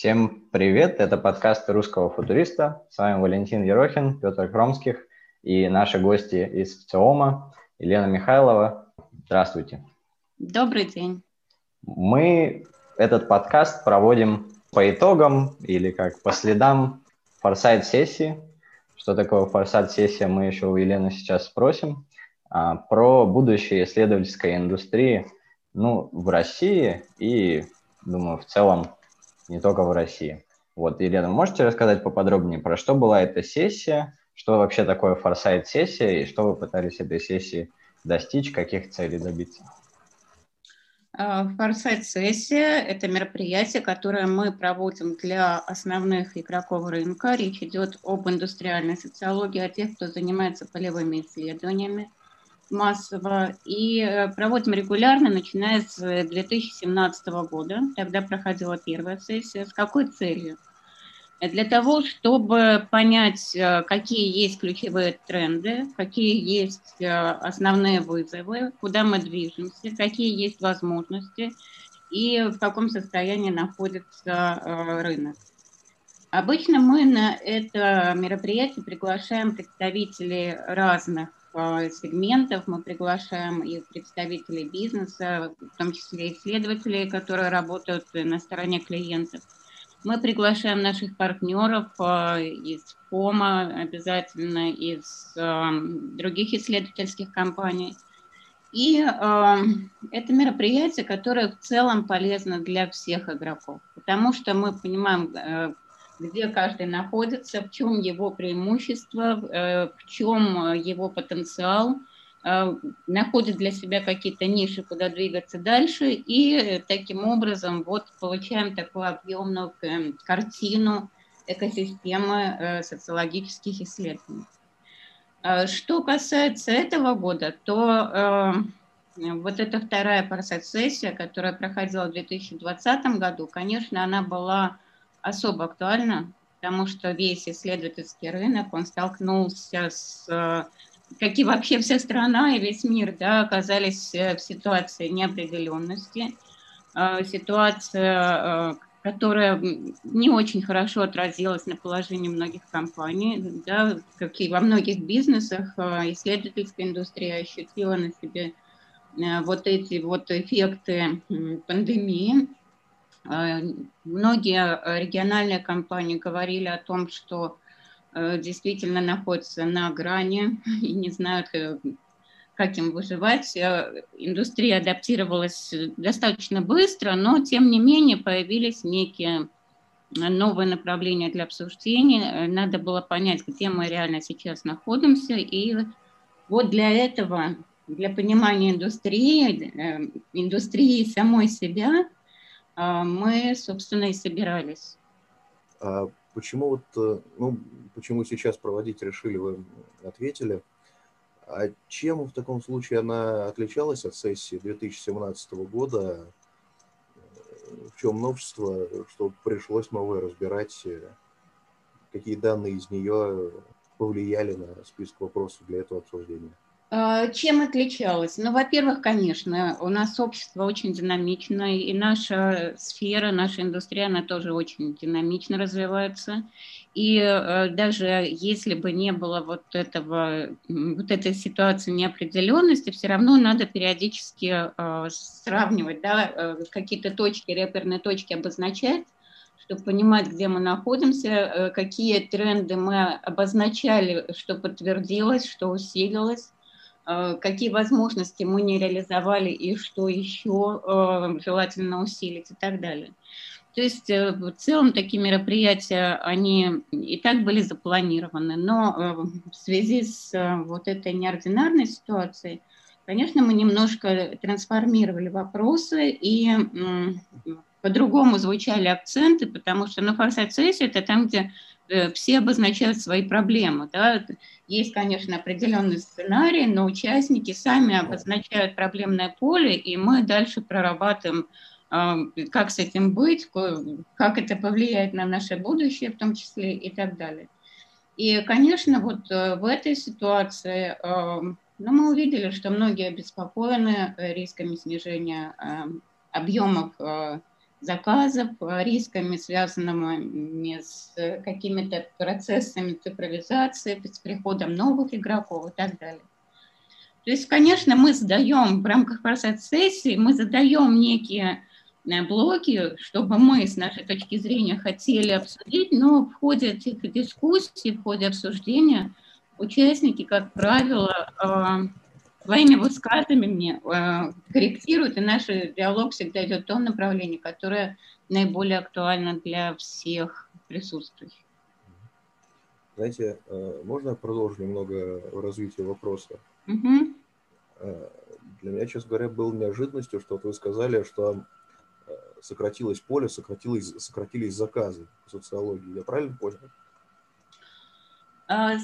Всем привет, это подкаст русского футуриста. С вами Валентин Ерохин, Петр Кромских и наши гости из ВЦИОМа, Елена Михайлова. Здравствуйте. Добрый день. Мы этот подкаст проводим по итогам или как по следам форсайт-сессии. Что такое форсайт-сессия, мы еще у Елены сейчас спросим. А, про будущее исследовательской индустрии ну, в России и, думаю, в целом не только в России. Вот, Елена, можете рассказать поподробнее, про что была эта сессия, что вообще такое форсайт-сессия и что вы пытались этой сессии достичь, каких целей добиться? А, форсайт-сессия – это мероприятие, которое мы проводим для основных игроков рынка. Речь идет об индустриальной социологии, о тех, кто занимается полевыми исследованиями массово. И э, проводим регулярно, начиная с 2017 года. Тогда проходила первая сессия. С какой целью? Для того, чтобы понять, э, какие есть ключевые тренды, какие есть э, основные вызовы, куда мы движемся, какие есть возможности и в каком состоянии находится рынок. Обычно мы на это мероприятие приглашаем представителей разных сегментов. Мы приглашаем и представителей бизнеса, в том числе исследователей, которые работают на стороне клиентов. Мы приглашаем наших партнеров э, из ФОМа, обязательно из э, других исследовательских компаний. И э, это мероприятие, которое в целом полезно для всех игроков, потому что мы понимаем, э, где каждый находится, в чем его преимущество, э, в чем его потенциал, э, находит для себя какие-то ниши, куда двигаться дальше, и таким образом вот получаем такую объемную э, картину экосистемы социологических исследований. Что касается этого года, то вот эта вторая парсет-сессия, которая проходила в 2020 году, конечно, она была особо актуально, потому что весь исследовательский рынок, он столкнулся с как и вообще вся страна и весь мир, да, оказались э, в ситуации неопределенности, э, ситуация, э, которая не очень хорошо отразилась на положении многих компаний, да, как и во многих бизнесах, исследовательская индустрия ощутила на себе вот эти вот эффекты пандемии. Э, многие э, региональные компании говорили о том, что э, действительно находятся на грани и не знают, как им выживать. Индустрия адаптировалась достаточно быстро, но тем не менее появились некие новые направления для обсуждения. Надо было понять, где мы реально сейчас находимся. И вот для этого, для понимания индустрии, индустрии самой себя – мы, собственно, и собирались. А почему вот, э, ну, почему сейчас проводить решили, вы ответили. А чем в таком случае она отличалась от сессии 2017 года? В чем новшество, что пришлось новое разбирать? Какие данные из нее повлияли на список вопросов для этого обсуждения? А, чем отличалась? Ну, во-первых, конечно, у нас общество очень динамичное, и наша сфера, наша индустрия, она тоже очень динамично развивается. И э, даже если бы не было вот этого, вот этой ситуации неопределенности, все равно надо периодически э, сравнивать, да, э, какие-то точки, реперные точки обозначать, чтобы понимать, где мы находимся, какие тренды мы обозначали, что подтвердилось, что усилилось какие возможности мы не реализовали и что еще э, желательно усилить и так далее. То есть э, в целом такие мероприятия, они и так были запланированы, но в связи с вот этой неординарной ситуацией, конечно, мы немножко трансформировали вопросы и по-другому звучали акценты, потому что на форсайт-сессии это там, где Э, все обозначают свои проблемы. Да? Есть, конечно, определенный сценарий, но участники сами обозначают проблемное поле, и мы дальше прорабатываем, а, как с этим быть, как это повлияет на наше будущее в том числе и так далее. И, конечно, вот э, в этой ситуации э, ну, мы увидели, что многие обеспокоены рисками снижения объемов заказов, рисками, связанными с какими-то процессами цифровизации, с приходом новых игроков и так далее. То есть, конечно, мы задаем в рамках процесс-сессии, мы задаем некие э, блоки, чтобы мы с нашей точки зрения хотели обсудить, но в ходе этих дискуссий, в ходе обсуждения участники, как правило, э, своими высказываниями э, корректируют, и наш диалог всегда идет в том направлении, которое наиболее актуально для всех присутствующих. Знаете, можно продолжить немного развитие вопроса? Угу. Для меня, честно говоря, было неожиданностью, что вот вы сказали, что э, сократилось поле, сократилось, сократились заказы по социологии. Я правильно понял?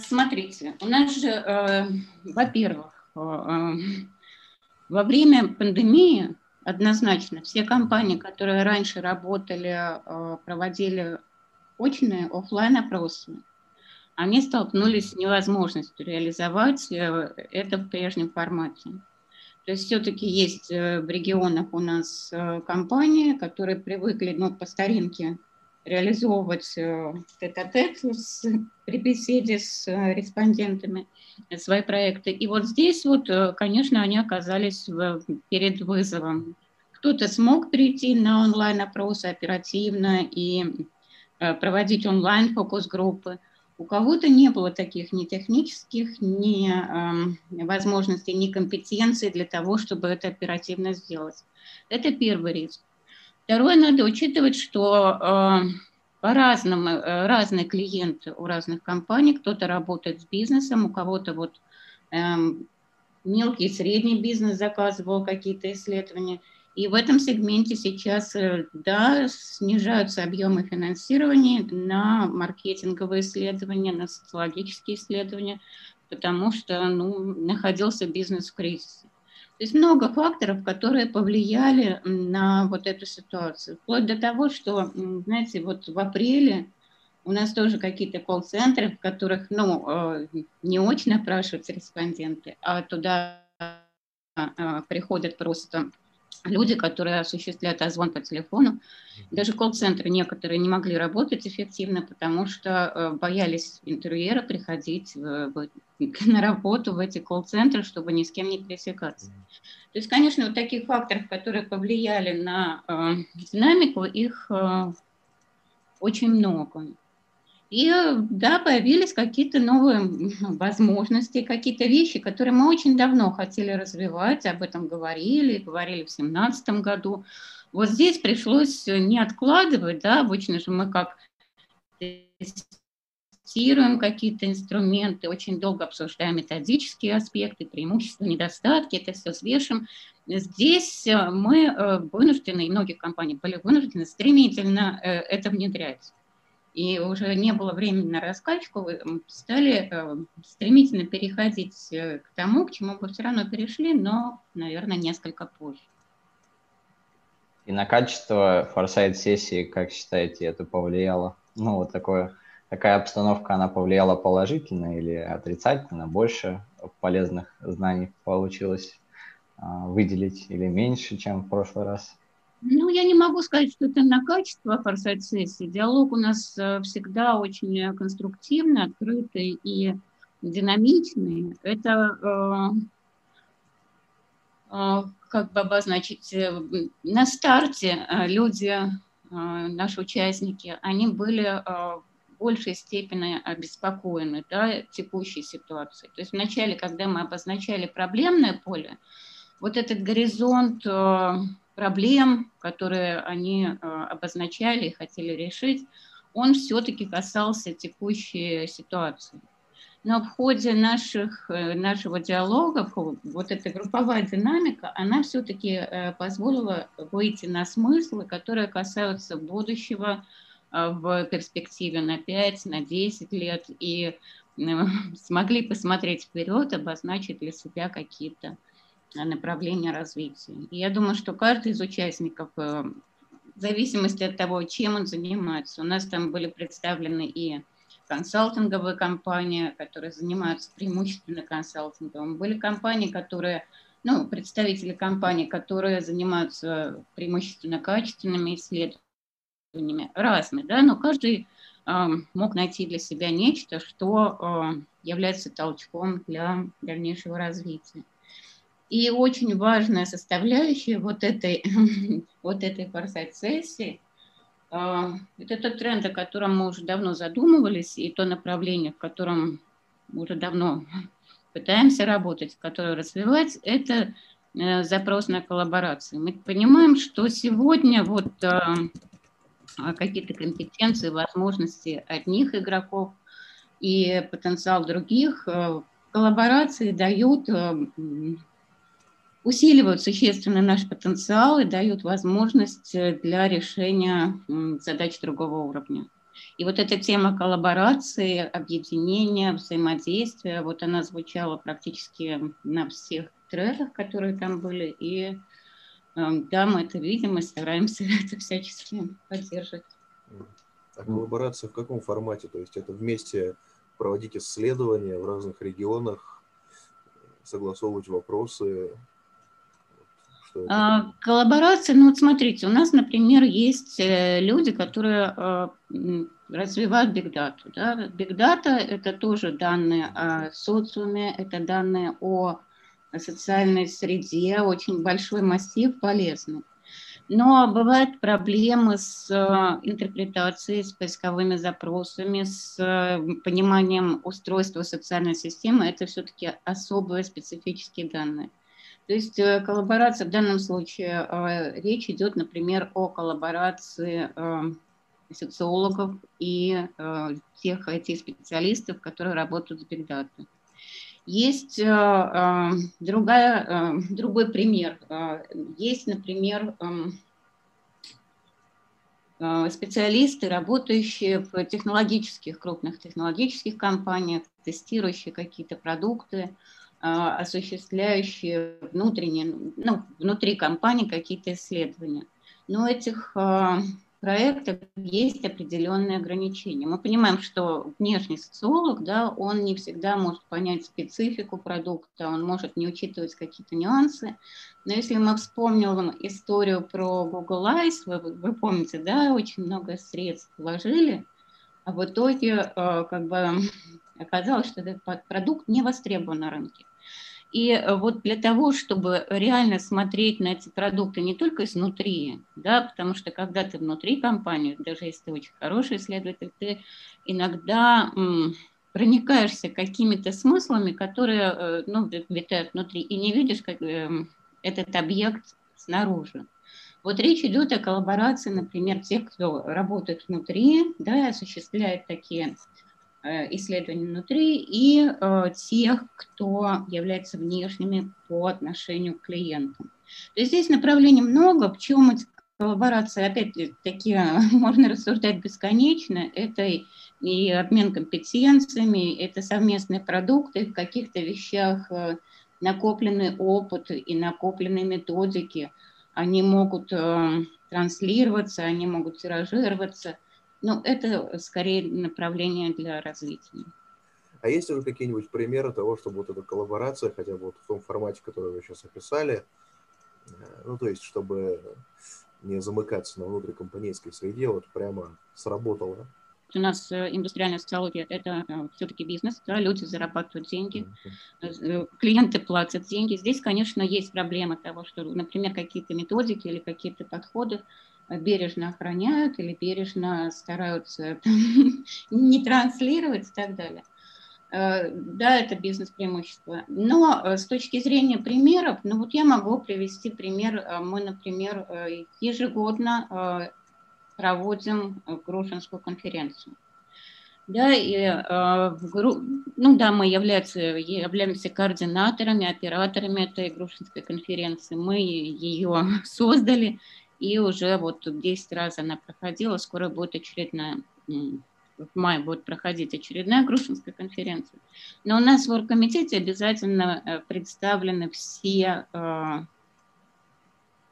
Смотрите, у нас же, э, во-первых, во время пандемии однозначно все компании, которые раньше работали, проводили очные офлайн опросы, они столкнулись с невозможностью реализовать э, это в прежнем формате. То есть все-таки есть э, в регионах у нас э, компании, которые привыкли ну, по старинке реализовывать тет-а-тет при беседе с респондентами свои проекты. И вот здесь вот, конечно, они оказались в, перед вызовом. Кто-то смог перейти на онлайн-опросы оперативно и проводить онлайн-фокус-группы, у кого-то не было таких ни технических, ни э, возможностей, ни компетенций для того, чтобы это оперативно сделать. Это первый риск. Второе, надо учитывать, что э, по-разному, э, разные клиенты у разных компаний. Кто-то работает с бизнесом, у кого-то вот э, мелкий и средний бизнес заказывал какие-то исследования – и в этом сегменте сейчас, э, да, снижаются объемы финансирования на маркетинговые исследования, на социологические исследования, потому что ну, находился бизнес в кризисе. То есть много факторов, которые повлияли на вот эту ситуацию. Вплоть до того, что, знаете, вот в апреле у нас тоже какие-то колл-центры, в которых, ну, э, не очень опрашиваются респонденты, а туда э, приходят просто люди, которые осуществляют озвон по телефону. Даже колл-центры некоторые не могли работать эффективно, потому что э, боялись интервьюера приходить в, в, на работу в эти колл-центры, чтобы ни с кем не пересекаться. То есть, конечно, вот таких факторов, которые повлияли на э, динамику, их э, очень много. И да, появились какие-то новые возможности, какие-то вещи, которые мы очень давно хотели развивать, об этом говорили, говорили в 2017 году. Вот здесь пришлось не откладывать, да, обычно же мы как тестируем какие-то инструменты, очень долго обсуждаем методические аспекты, преимущества, недостатки, это все взвешиваем. Здесь мы э, вынуждены, и многие компании были вынуждены стремительно э, это внедрять и уже не было времени на раскачку, стали э, стремительно переходить э, к тому, к чему бы все равно перешли, но, наверное, несколько позже. И на качество форсайт-сессии, как считаете, это повлияло? Ну, вот такое, такая обстановка, она повлияла положительно или отрицательно? Больше полезных знаний получилось а, выделить или меньше, чем в прошлый раз? Ну, я не могу сказать, что это на качество форсайт-сессии. Диалог у нас э, всегда очень конструктивный, открытый и динамичный. Это э, э, как бы обозначить, э, на старте э, люди, э, наши участники, они были э, в большей степени обеспокоены да, текущей ситуацией. То есть вначале, когда мы обозначали проблемное поле, вот этот горизонт э, проблем, которые они э, обозначали и хотели решить, он все-таки касался текущей ситуации. Но в ходе наших, э, нашего диалога, вот эта групповая динамика, она все-таки позволила выйти на смыслы, которые касаются будущего в перспективе на 5, на 10 лет, и смогли посмотреть вперед, обозначить для себя какие-то направления развития. И я думаю, что каждый из участников, э, в зависимости от того, чем он занимается, у нас там были представлены и консалтинговые компании, которые занимаются преимущественно консалтингом. Были компании, которые ну, представители компаний, которые занимаются преимущественно качественными исследованиями, разные, да, но каждый э, мог найти для себя нечто, что э, является толчком для дальнейшего развития. И очень важная составляющая вот этой, вот этой форсайт-сессии э, – это тот тренд, о котором мы уже давно задумывались, и то направление, в котором уже давно пытаемся работать, которую развивать, это э, запрос на коллаборацию. Мы понимаем, что сегодня вот э, какие-то компетенции, возможности одних игроков и потенциал других э, коллаборации дают, усиливают существенно наш потенциал и дают возможность для решения задач другого уровня. И вот эта тема коллаборации, объединения, взаимодействия, вот она звучала практически на всех треках, которые там были. И эм, да, мы это видим и стараемся это всячески поддерживать. А коллаборация в каком формате? То есть это вместе проводить исследования в разных регионах, согласовывать вопросы, а, коллаборация, ну вот смотрите, у нас, например, есть э, люди, которые э, развивают бигдату. Да? Бигдата – это тоже данные о социуме, это данные о социальной среде, очень большой массив полезный. Но бывают проблемы с э, интерпретацией, с поисковыми запросами, с пониманием устройства социальной системы. Это все-таки особые специфические данные. То есть э, коллаборация в данном случае, э, речь идет, например, о коллаборации э, социологов и тех IT-специалистов, которые работают с Data. Есть другая, другой пример. Есть, например, специалисты, работающие в технологических, крупных технологических компаниях, тестирующие какие-то продукты, а, осуществляющие внутренние, ну, внутри компании какие-то исследования. Но у этих а, проектов есть определенные ограничения. Мы понимаем, что внешний социолог, да, он не всегда может понять специфику продукта, он может не учитывать какие-то нюансы. Но если мы вспомним историю про Google Eyes, вы, вы помните, да, очень много средств вложили, а в итоге а, как бы оказалось, что этот продукт не востребован на рынке. И э, вот для того, чтобы реально смотреть на эти продукты не только изнутри, да, потому что когда ты внутри компании, даже если ты очень хороший исследователь, ты иногда м, проникаешься какими-то смыслами, которые э, ну, витают внутри, и не видишь как, э, этот объект снаружи. Вот речь идет о коллаборации, например, тех, кто работает внутри, да, и осуществляет такие исследований внутри и э, тех, кто является внешними по отношению к клиентам. То есть здесь направлений много, в коллаборации, опять-таки, можно рассуждать бесконечно, это и обмен компетенциями, это совместные продукты, в каких-то вещах э, накопленный опыт и накопленные методики, они могут транслироваться, они могут тиражироваться – ну, это скорее направление для развития. А есть уже какие-нибудь примеры того, чтобы вот эта коллаборация, хотя бы вот в том формате, который вы сейчас описали, э, ну, то есть, чтобы не замыкаться на внутрикомпанейской среде, вот прямо сработало? У нас э, индустриальная социология – это э, все-таки бизнес, да, люди зарабатывают деньги, клиенты платят деньги. Здесь, конечно, есть проблема того, что, например, какие-то методики или какие-то подходы бережно охраняют или бережно стараются не транслировать и так далее. Э, да, это бизнес-преимущество. Но э, с точки зрения примеров, ну вот я могу привести пример. Э, мы, например, ежегодно проводим Грушинскую конференцию. Да, и, ну да, мы являемся, являемся координаторами, операторами этой Грушинской конференции. Мы ее создали, и уже вот 10 раз она проходила, скоро будет очередная, в мае будет проходить очередная Грушинская конференция. Но у нас в оргкомитете обязательно э, представлены все э,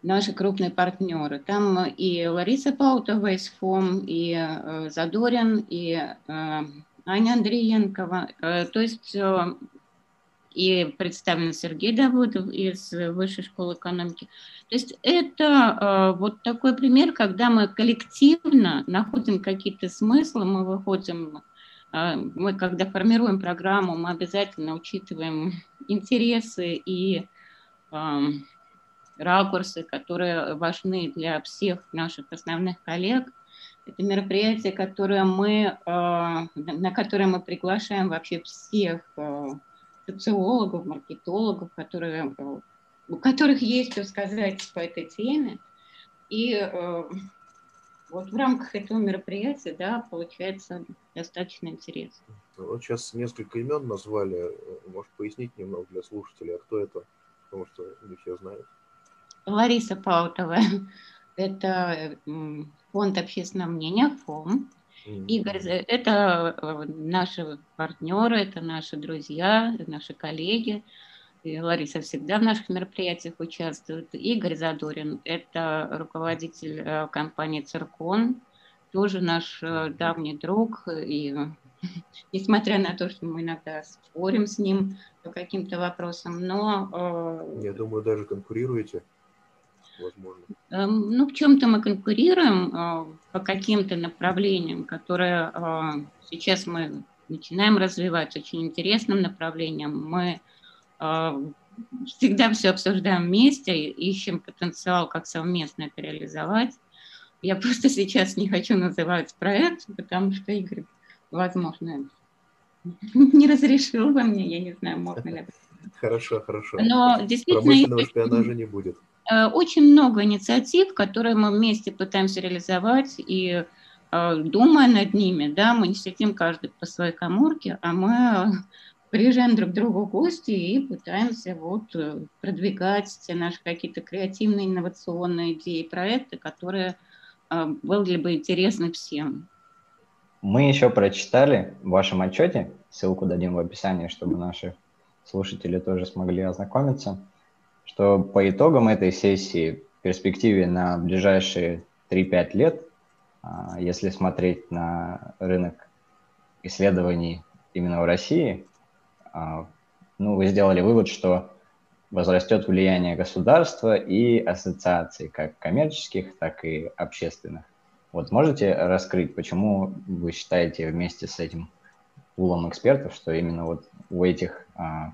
наши крупные партнеры. Там и Лариса Паутова из ФОМ, и э, Задорин, и Аня Андреенкова. То есть и представлен Сергей Давыдов из Высшей школы экономики. То есть это вот такой пример, когда мы коллективно находим какие-то смыслы, мы выходим, мы когда формируем программу, мы обязательно учитываем интересы и ракурсы, которые важны для всех наших основных коллег. Это мероприятие, которое мы, на которое мы приглашаем вообще всех социологов, маркетологов, которые, у которых есть что сказать по этой теме. И вот в рамках этого мероприятия, да, получается достаточно интересно. Вот сейчас несколько имен назвали. Может, пояснить немного для слушателей, а кто это? Потому что не все знают. Лариса Паутова. Это фонд общественного мнения, ФОМ. Игорь, это э, наши партнеры, это наши друзья, наши коллеги. И Лариса всегда в наших мероприятиях участвует. Игорь Задорин – это руководитель э, компании «Циркон», тоже наш э, давний друг. И несмотря на то, что мы иногда спорим с ним по каким-то вопросам, но... Я думаю, даже конкурируете возможно? Эм, ну, в чем-то мы конкурируем э, по каким-то направлениям, которые э, сейчас мы начинаем развивать очень интересным направлением. Мы э, всегда все обсуждаем вместе, ищем потенциал, как совместно это реализовать. Я просто сейчас не хочу называть проект, потому что Игорь, возможно, не разрешил бы мне, я не знаю, можно ли. Хорошо, хорошо. Но действительно... Промышленного шпионажа не будет. Э, очень много инициатив, которые мы вместе пытаемся реализовать, и э, думая над ними, да, мы не сидим каждый по своей коморке, а мы приезжаем друг к другу в гости и пытаемся вот э, продвигать те наши какие-то креативные, инновационные идеи, проекты, которые были бы интересны всем. Мы еще прочитали в вашем отчете, ссылку дадим в описании, чтобы наши слушатели тоже смогли ознакомиться, что по итогам этой сессии в перспективе на ближайшие 3-5 лет, а, если смотреть на рынок исследований именно в России, а, ну, вы сделали вывод, что возрастет влияние государства и ассоциаций, как коммерческих, так и общественных. Вот можете раскрыть, почему вы считаете вместе с этим пулом экспертов, что именно вот у этих а,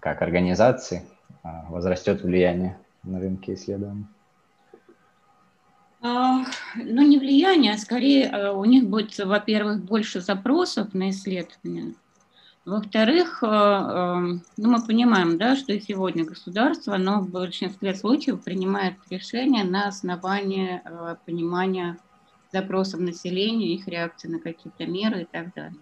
как организаций возрастет влияние на рынке исследований? А, ну, не влияние, а скорее а, у них будет, во-первых, больше запросов на исследования. Во-вторых, ну, мы понимаем, да, что сегодня государство, оно в большинстве случаев принимает решения на основании понимания запросов населения, их реакции на какие-то меры и так далее.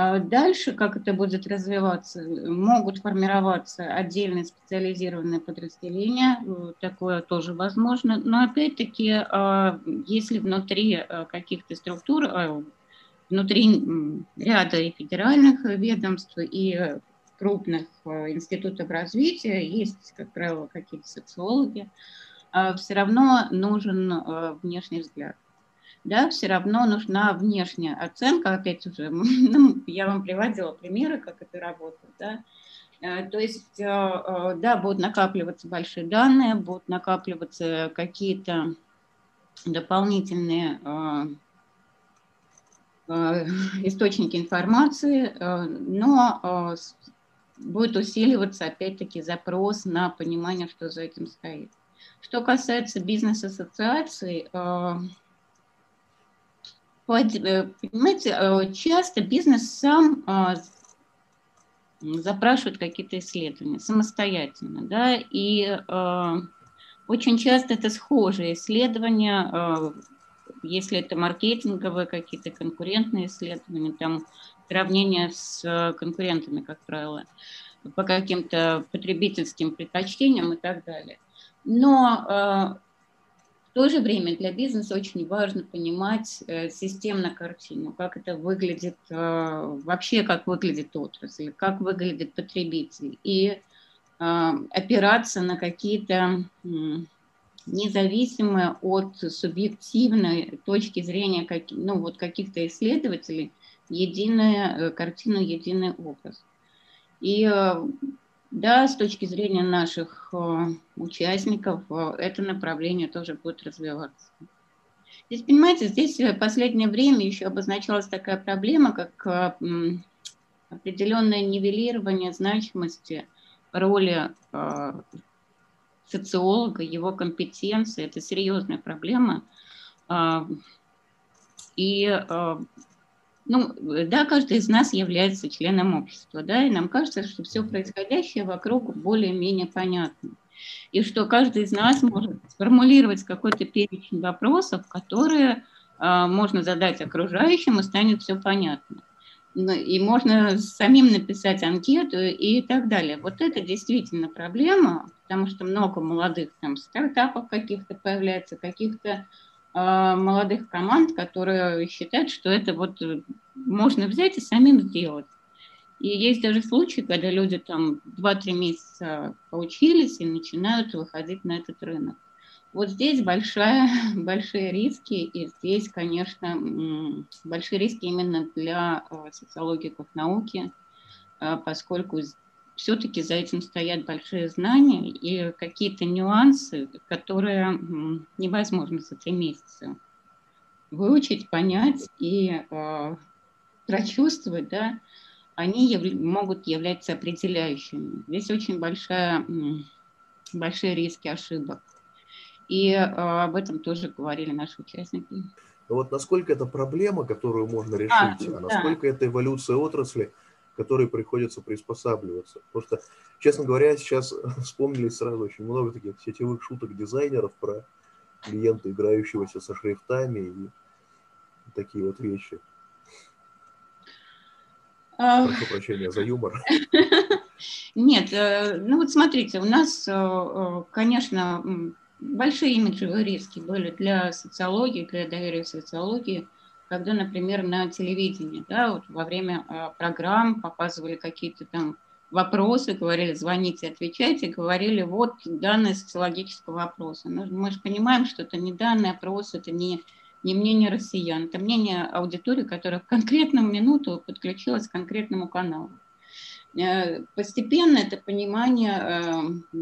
А дальше, как это будет развиваться, могут формироваться отдельные специализированные подразделения, э, такое тоже возможно, но опять-таки, а, если внутри э, каких-то структур, а, внутри ряда и федеральных ведомств, и крупных э, институтов развития, есть, как правило, какие-то социологи, все равно нужен внешний взгляд да, все равно нужна внешняя оценка, опять же, ну, я вам приводила примеры, как это работает, да, э, то есть, э, э, да, будут накапливаться большие данные, будут накапливаться какие-то дополнительные источники информации, но будет усиливаться, опять-таки, запрос на понимание, что за этим стоит. Что касается бизнес-ассоциаций, понимаете, э, часто бизнес сам а, запрашивает какие-то исследования самостоятельно, да, и э, очень часто это схожие исследования, если это маркетинговые какие-то конкурентные исследования, там сравнение с конкурентами, как правило, по каким-то потребительским предпочтениям и так далее. Но то же время для бизнеса очень важно понимать э, системно картину, как это выглядит, э, вообще как выглядит отрасль, как выглядит потребитель, и э, опираться на какие-то независимые от субъективной точки зрения как, ну, вот каких-то исследователей единая картину, единый образ. И да, с точки зрения наших участников, это направление тоже будет развиваться. Здесь, понимаете, здесь в последнее время еще обозначалась такая проблема, как определенное нивелирование значимости роли социолога, его компетенции. Это серьезная проблема. И ну, да, каждый из нас является членом общества, да, и нам кажется, что все происходящее вокруг более-менее понятно. И что каждый из нас может сформулировать какой-то перечень вопросов, которые э, можно задать окружающим, и станет все понятно. Ну, и можно самим написать анкету и так далее. Вот это действительно проблема, потому что много молодых там стартапов каких-то появляется, каких-то молодых команд, которые считают, что это вот э, можно взять и самим сделать. И есть даже случаи, когда люди там 2-3 месяца поучились и начинают выходить на этот рынок. Вот здесь большая, большие риски, и здесь, конечно, большие риски именно для э, социологии как науки, э, поскольку все-таки за этим стоят большие знания и какие-то нюансы, которые невозможно за три месяца выучить, понять и э, прочувствовать, да, они яв могут являться определяющими. Здесь очень большая, большие риски ошибок. И э, об этом тоже говорили наши участники. Но вот насколько это проблема, которую можно а, решить, а, а насколько да. это эволюция отрасли – которой приходится приспосабливаться. Потому что, честно говоря, сейчас вспомнили сразу очень много таких сетевых шуток дизайнеров про клиента, играющегося со шрифтами и такие вот вещи. Прошу прощения за юмор. Нет, э, ну вот смотрите, у нас, э, э, конечно, большие имиджевые риски были для социологии, для доверия социологии – когда, например, на телевидении, да, вот во время э, программ показывали какие-то там вопросы, говорили, звоните, отвечайте, говорили, вот данные социологического вопроса. Но ну, мы же понимаем, что это не данный опрос, это не, не мнение россиян, это мнение аудитории, которая в конкретную минуту подключилась к конкретному каналу. Э, постепенно это понимание, э,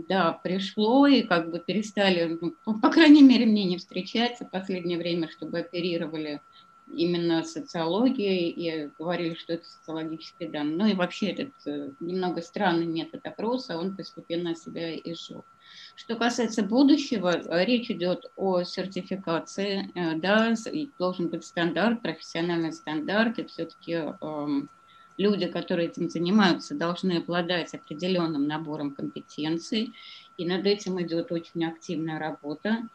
да, пришло, и как бы перестали, ну, по крайней мере, мне не встречается в последнее время, чтобы оперировали именно социологией и говорили, что это социологические данные. Ну и вообще этот э, немного странный метод опроса, он постепенно себя изжил. Что касается будущего, э, речь идет о сертификации, э, да, должен быть стандарт, профессиональный стандарт, и все-таки эм, люди, которые этим занимаются, должны обладать определенным набором компетенций, и над этим идет очень активная работа.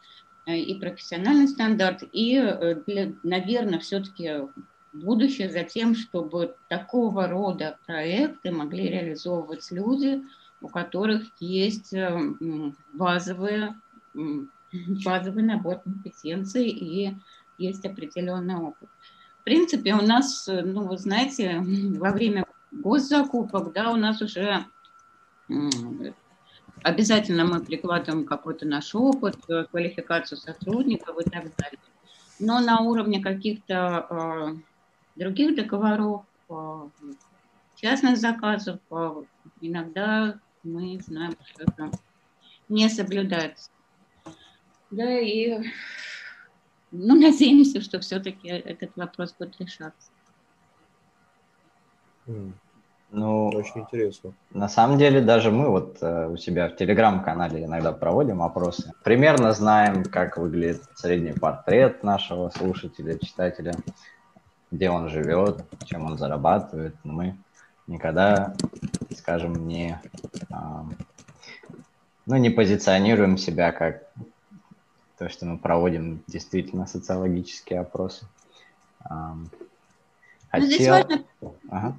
Э, и профессиональный стандарт, и, э, для, наверное, все-таки будущее за тем, чтобы такого рода проекты могли реализовывать люди, у которых есть э, базовые, базовый набор компетенций и есть определенный опыт. В принципе, у нас, ну, вы знаете, во время госзакупок, да, у нас уже Обязательно мы прикладываем какой-то наш опыт, э, квалификацию сотрудников и так далее. Но на уровне каких-то э, других договоров, э, частных заказов, э, иногда мы знаем, что это не соблюдается. Да, и ну, надеемся, что все-таки этот вопрос будет решаться. Ну, очень интересно. На самом деле, даже мы вот э, у себя в телеграм-канале иногда проводим опросы. Примерно знаем, как выглядит средний портрет нашего слушателя, читателя, где он живет, чем он зарабатывает. Но мы никогда, скажем, не, э, ну, не позиционируем себя как то, что мы проводим действительно социологические опросы. Хотел... Ну, здесь важно... Ага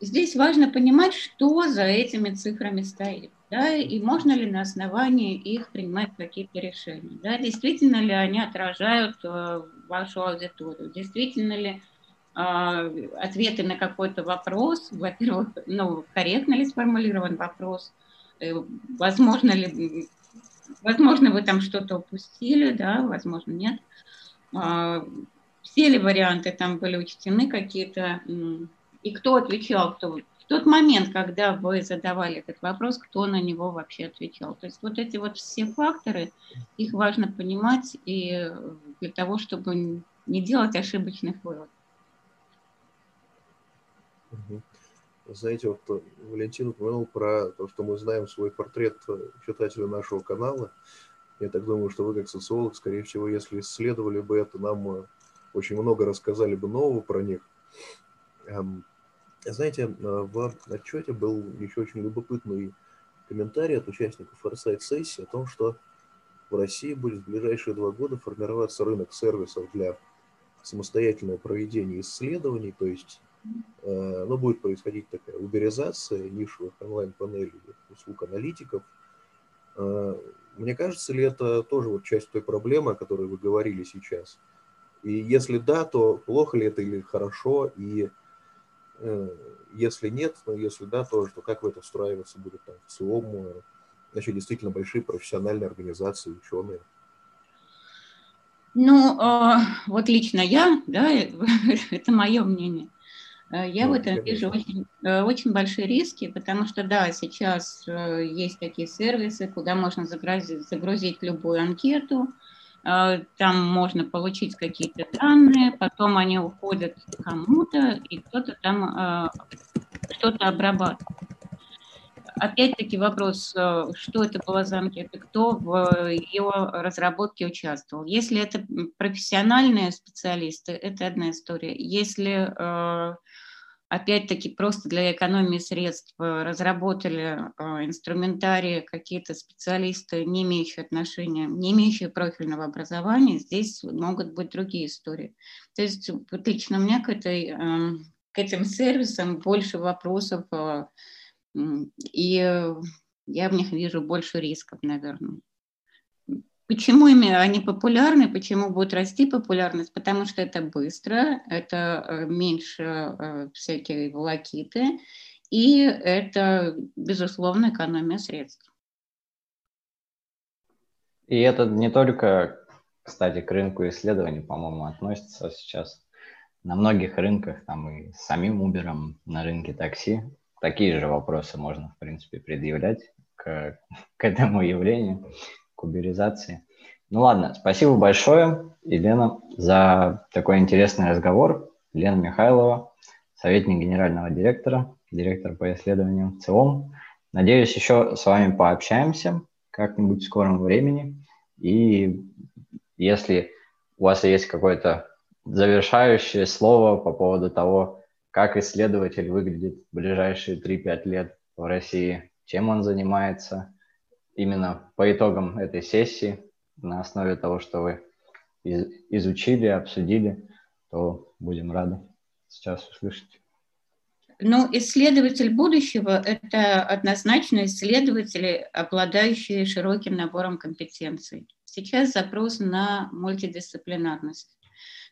здесь важно понимать, что за этими цифрами стоит. Да, и можно ли на основании их принимать какие-то решения. Да, действительно ли они отражают э, вашу аудиторию, действительно ли э, ответы на какой-то вопрос, во-первых, ну, корректно ли сформулирован вопрос, э, возможно ли, возможно, вы там что-то упустили, да, возможно, нет. Э, все ли варианты там были учтены какие-то и кто отвечал, кто в тот момент, когда вы задавали этот вопрос, кто на него вообще отвечал. То есть вот эти вот все факторы, их важно понимать и для того, чтобы не делать ошибочных выводов. Знаете, вот э, Валентин упомянул про то, что мы знаем свой портрет э, читателя нашего канала. Я так думаю, что вы, как социолог, скорее всего, если исследовали бы это, нам э, очень много рассказали бы нового про них. Знаете, в отчете был еще очень любопытный комментарий от участников Foresight сессии о том, что в России будет в ближайшие два года формироваться рынок сервисов для самостоятельного проведения исследований, то есть Э, но будет происходить такая уберизация нишевых онлайн-панелей услуг аналитиков. Э, мне кажется ли это тоже вот часть той проблемы, о которой вы говорили сейчас? И если да, то плохо ли это или хорошо? И э, если нет, но если да, то что как в это встраиваться будет там в ЦИОМ, значит, действительно большие профессиональные организации, ученые? Ну, вот лично я, да, это мое мнение. Э, я ну, в этом вижу очень, э, очень большие риски, потому что, да, сейчас э, есть такие сервисы, куда можно загрузить, загрузить любую анкету, там можно получить какие-то данные, потом они уходят кому-то, и кто-то там что-то обрабатывает. Опять-таки вопрос, что это была за анкета, кто в ее разработке участвовал. Если это профессиональные специалисты, это одна история. Если опять-таки просто для экономии средств э, разработали э, инструментарии какие-то специалисты, не имеющие отношения, не имеющие профильного образования, здесь могут быть другие истории. То есть вот лично у меня к, этой, эм, к этим сервисам больше вопросов, э, и я в них вижу больше рисков, наверное. Почему ими они популярны, почему будет расти популярность? Потому что это быстро, это э, меньше э, всякие волокиты, и это, безусловно, экономия средств. И это не только, кстати, к рынку исследований, по-моему, относится сейчас на многих рынках, там и самим Uber на рынке такси. Такие же вопросы можно, в принципе, предъявлять к, к этому явлению куберизации. Ну ладно, спасибо большое, Елена, за такой интересный разговор. Елена Михайлова, советник генерального директора, директор по исследованиям ЦИОМ. Надеюсь, еще с вами пообщаемся как-нибудь в скором времени. И если у вас есть какое-то завершающее слово по поводу того, как исследователь выглядит в ближайшие 3-5 лет в России, чем он занимается, именно по итогам этой сессии, на основе того, что вы изучили, обсудили, то будем рады сейчас услышать. Ну, исследователь будущего – это однозначно исследователи, обладающие широким набором компетенций. Сейчас запрос на мультидисциплинарность.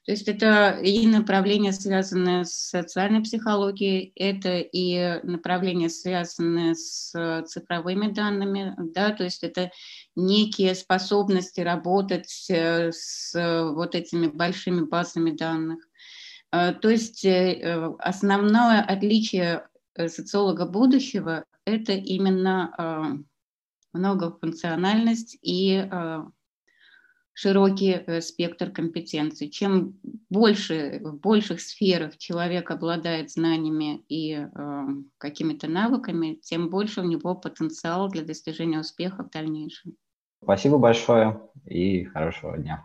То есть это и направления, связанные с социальной психологией, это и направления, связанные с цифровыми данными, да, то есть это некие способности работать э, с вот этими большими базами данных. Э, то есть э, основное отличие социолога будущего – это именно многофункциональность и широкий э, спектр компетенций. Чем больше, в больших сферах человек обладает знаниями и э, какими-то навыками, тем больше у него потенциал для достижения успеха в дальнейшем. Спасибо большое и хорошего дня.